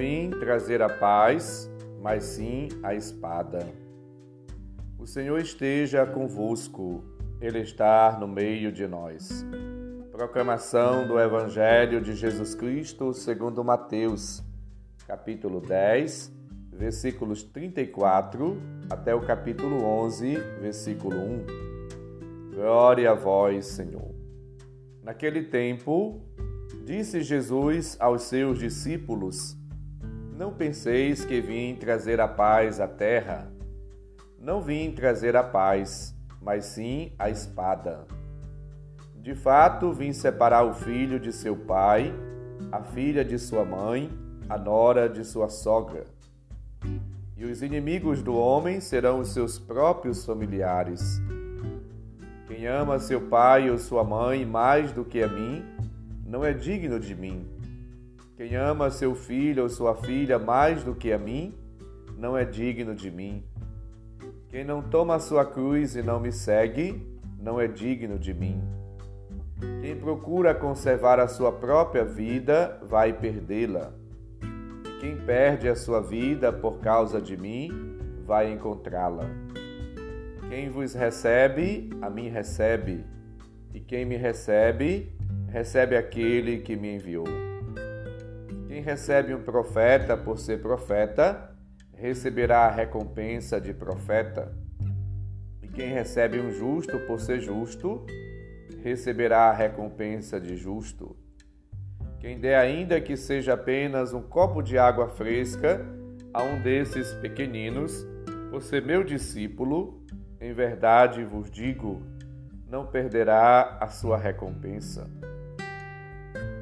vim trazer a paz, mas sim a espada. O Senhor esteja convosco, Ele está no meio de nós. Proclamação do Evangelho de Jesus Cristo segundo Mateus, capítulo 10, versículos 34 até o capítulo 11, versículo 1. Glória a vós, Senhor. Naquele tempo, disse Jesus aos seus discípulos: Não penseis que vim trazer a paz à terra. Não vim trazer a paz, mas sim a espada. De fato, vim separar o filho de seu pai, a filha de sua mãe, a nora de sua sogra. E os inimigos do homem serão os seus próprios familiares. Quem ama seu pai ou sua mãe mais do que a mim, não é digno de mim. Quem ama seu filho ou sua filha mais do que a mim, não é digno de mim. Quem não toma a sua cruz e não me segue, não é digno de mim. Quem procura conservar a sua própria vida, vai perdê-la. E quem perde a sua vida por causa de mim, vai encontrá-la. Quem vos recebe, a mim recebe, e quem me recebe, recebe aquele que me enviou. Quem recebe um profeta por ser profeta, receberá a recompensa de profeta. E quem recebe um justo por ser justo, receberá a recompensa de justo. Quem der ainda que seja apenas um copo de água fresca a um desses pequeninos, por ser meu discípulo, em verdade vos digo, não perderá a sua recompensa.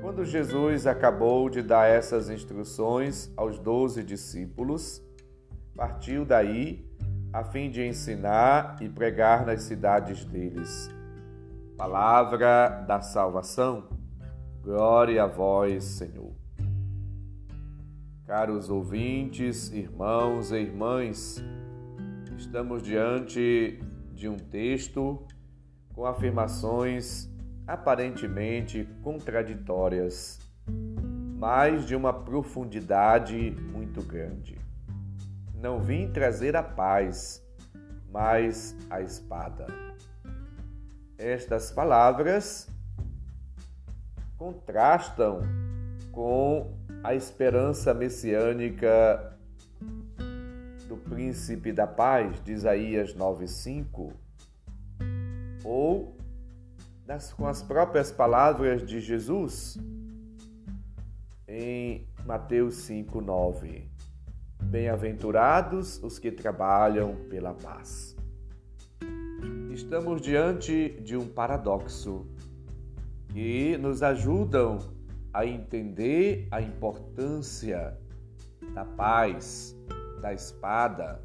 Quando Jesus acabou de dar essas instruções aos doze discípulos, partiu daí a fim de ensinar e pregar nas cidades deles. Palavra da salvação. Glória a vós, Senhor. Caros ouvintes, irmãos e irmãs, Estamos diante de um texto com afirmações aparentemente contraditórias, mas de uma profundidade muito grande. Não vim trazer a paz, mas a espada. Estas palavras contrastam com a esperança messiânica do príncipe da paz de Isaías 9:5 ou das, com as próprias palavras de Jesus em Mateus 5:9. Bem-aventurados os que trabalham pela paz. Estamos diante de um paradoxo que nos ajudam a entender a importância da paz da espada,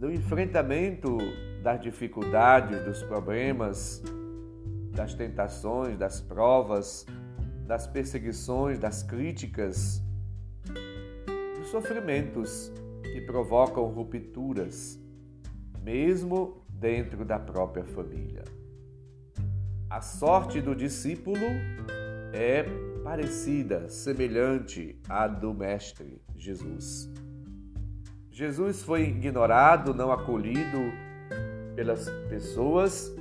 do enfrentamento das dificuldades, dos problemas, das tentações, das provas, das perseguições, das críticas, dos sofrimentos que provocam rupturas, mesmo dentro da própria família. A sorte do discípulo é parecida, semelhante à do Mestre Jesus. Jesus foi ignorado, não acolhido pelas pessoas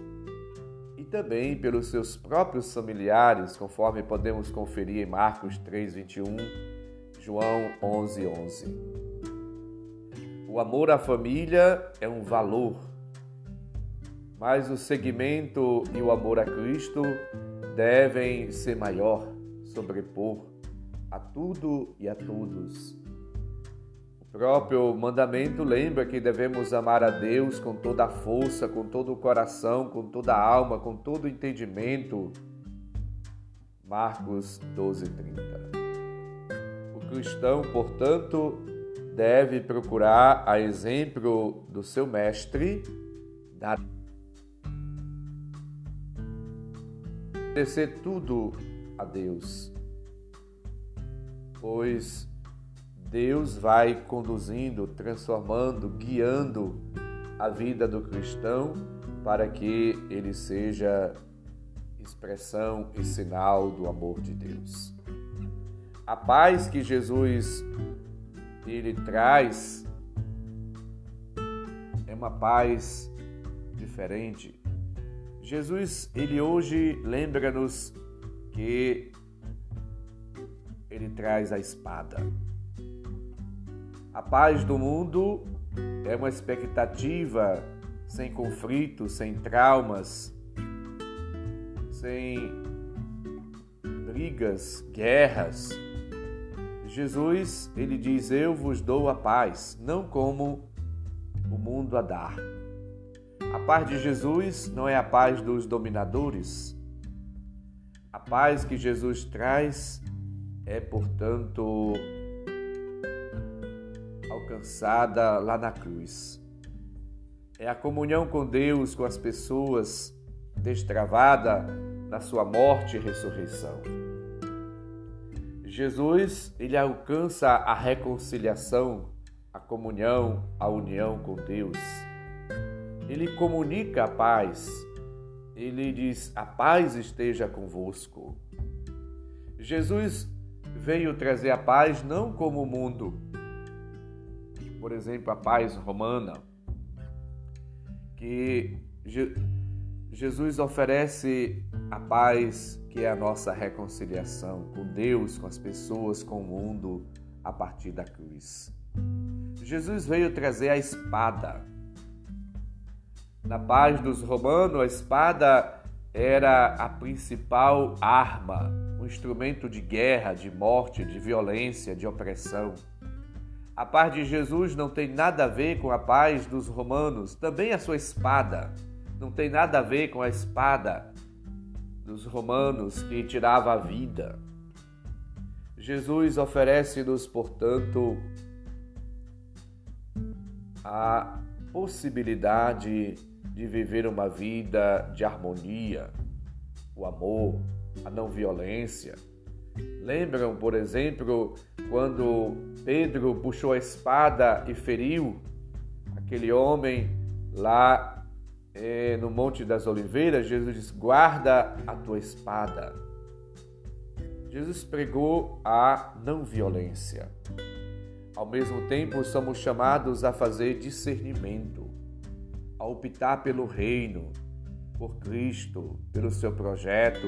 e também pelos seus próprios familiares, conforme podemos conferir em Marcos 3:21, João 11:11. 11. O amor à família é um valor, mas o seguimento e o amor a Cristo devem ser maior sobrepor a tudo e a todos. Próprio mandamento lembra que devemos amar a Deus com toda a força, com todo o coração, com toda a alma, com todo o entendimento. Marcos 12, 30. O cristão, portanto, deve procurar, a exemplo do seu mestre, dar obedecer tudo a Deus, pois Deus vai conduzindo, transformando, guiando a vida do cristão para que ele seja expressão e sinal do amor de Deus. a paz que Jesus ele traz é uma paz diferente. Jesus, ele hoje lembra-nos que ele traz a espada. A paz do mundo é uma expectativa sem conflitos, sem traumas, sem brigas, guerras. Jesus, ele diz: Eu vos dou a paz, não como o mundo a dar. A paz de Jesus não é a paz dos dominadores. A paz que Jesus traz é, portanto, alcançada lá na cruz. É a comunhão com Deus, com as pessoas, destravada na sua morte e ressurreição. Jesus, ele alcança a reconciliação, a comunhão, a união com Deus. Ele comunica a paz. Ele diz: "A paz esteja convosco". Jesus veio trazer a paz não como o mundo, por exemplo, a paz romana, que Jesus oferece a paz que é a nossa reconciliação com Deus, com as pessoas, com o mundo a partir da cruz. Jesus veio trazer a espada. Na paz dos romanos, a espada era a principal arma, um instrumento de guerra, de morte, de violência, de opressão. A paz de Jesus não tem nada a ver com a paz dos romanos, também a sua espada não tem nada a ver com a espada dos romanos que tirava a vida. Jesus oferece-nos, portanto, a possibilidade de viver uma vida de harmonia, o amor, a não violência. Lembram, por exemplo, quando Pedro puxou a espada e feriu aquele homem lá é, no Monte das Oliveiras? Jesus diz: guarda a tua espada. Jesus pregou a não violência. Ao mesmo tempo, somos chamados a fazer discernimento, a optar pelo reino, por Cristo, pelo seu projeto,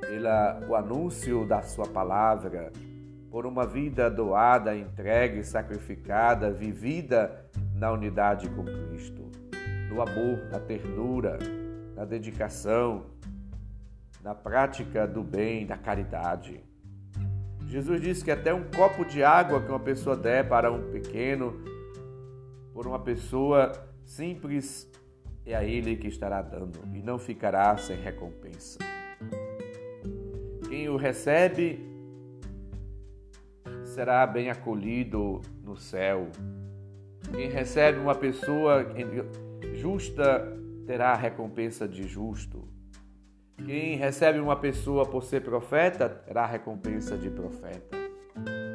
pelo anúncio da sua palavra, por uma vida doada, entregue, sacrificada, vivida na unidade com Cristo, no amor, na ternura, na dedicação, na prática do bem, da caridade. Jesus disse que até um copo de água que uma pessoa der para um pequeno, por uma pessoa simples, é a ele que estará dando e não ficará sem recompensa. Quem o recebe será bem acolhido no céu. Quem recebe uma pessoa justa terá a recompensa de justo. Quem recebe uma pessoa por ser profeta terá a recompensa de profeta.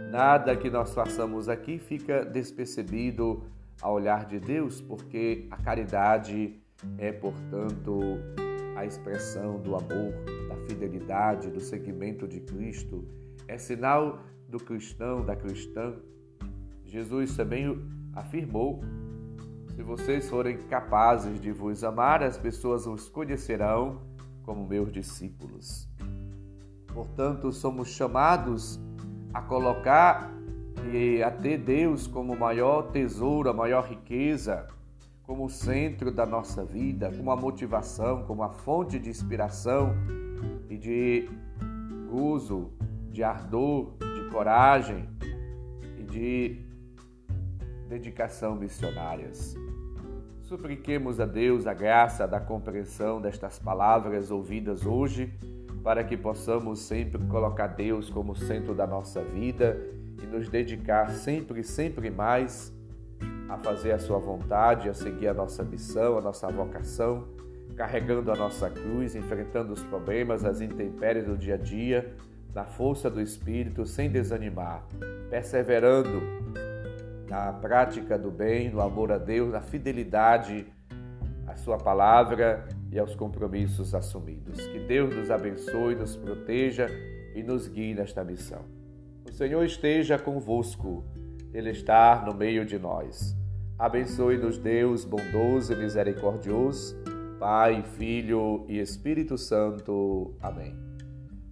Nada que nós façamos aqui fica despercebido ao olhar de Deus, porque a caridade é, portanto, a expressão do amor, da fidelidade, do seguimento de Cristo. É sinal do cristão, da cristã. Jesus também afirmou: se vocês forem capazes de vos amar, as pessoas os conhecerão como meus discípulos. Portanto, somos chamados a colocar e a ter Deus como maior tesouro, a maior riqueza, como o centro da nossa vida, como a motivação, como a fonte de inspiração e de gozo, de ardor, coragem e de dedicação missionárias. Supliquemos a Deus a graça da compreensão destas palavras ouvidas hoje, para que possamos sempre colocar Deus como centro da nossa vida e nos dedicar sempre sempre mais a fazer a Sua vontade, a seguir a nossa missão, a nossa vocação, carregando a nossa cruz, enfrentando os problemas, as intempéries do dia a dia na força do Espírito, sem desanimar, perseverando na prática do bem, no amor a Deus, na fidelidade à Sua palavra e aos compromissos assumidos. Que Deus nos abençoe, nos proteja e nos guie nesta missão. Senhor esteja convosco, Ele está no meio de nós. Abençoe-nos, Deus bondoso e misericordioso, Pai, Filho e Espírito Santo. Amém.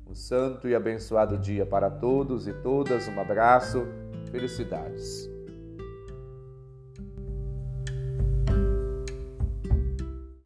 Um santo e abençoado dia para todos e todas. Um abraço. Felicidades.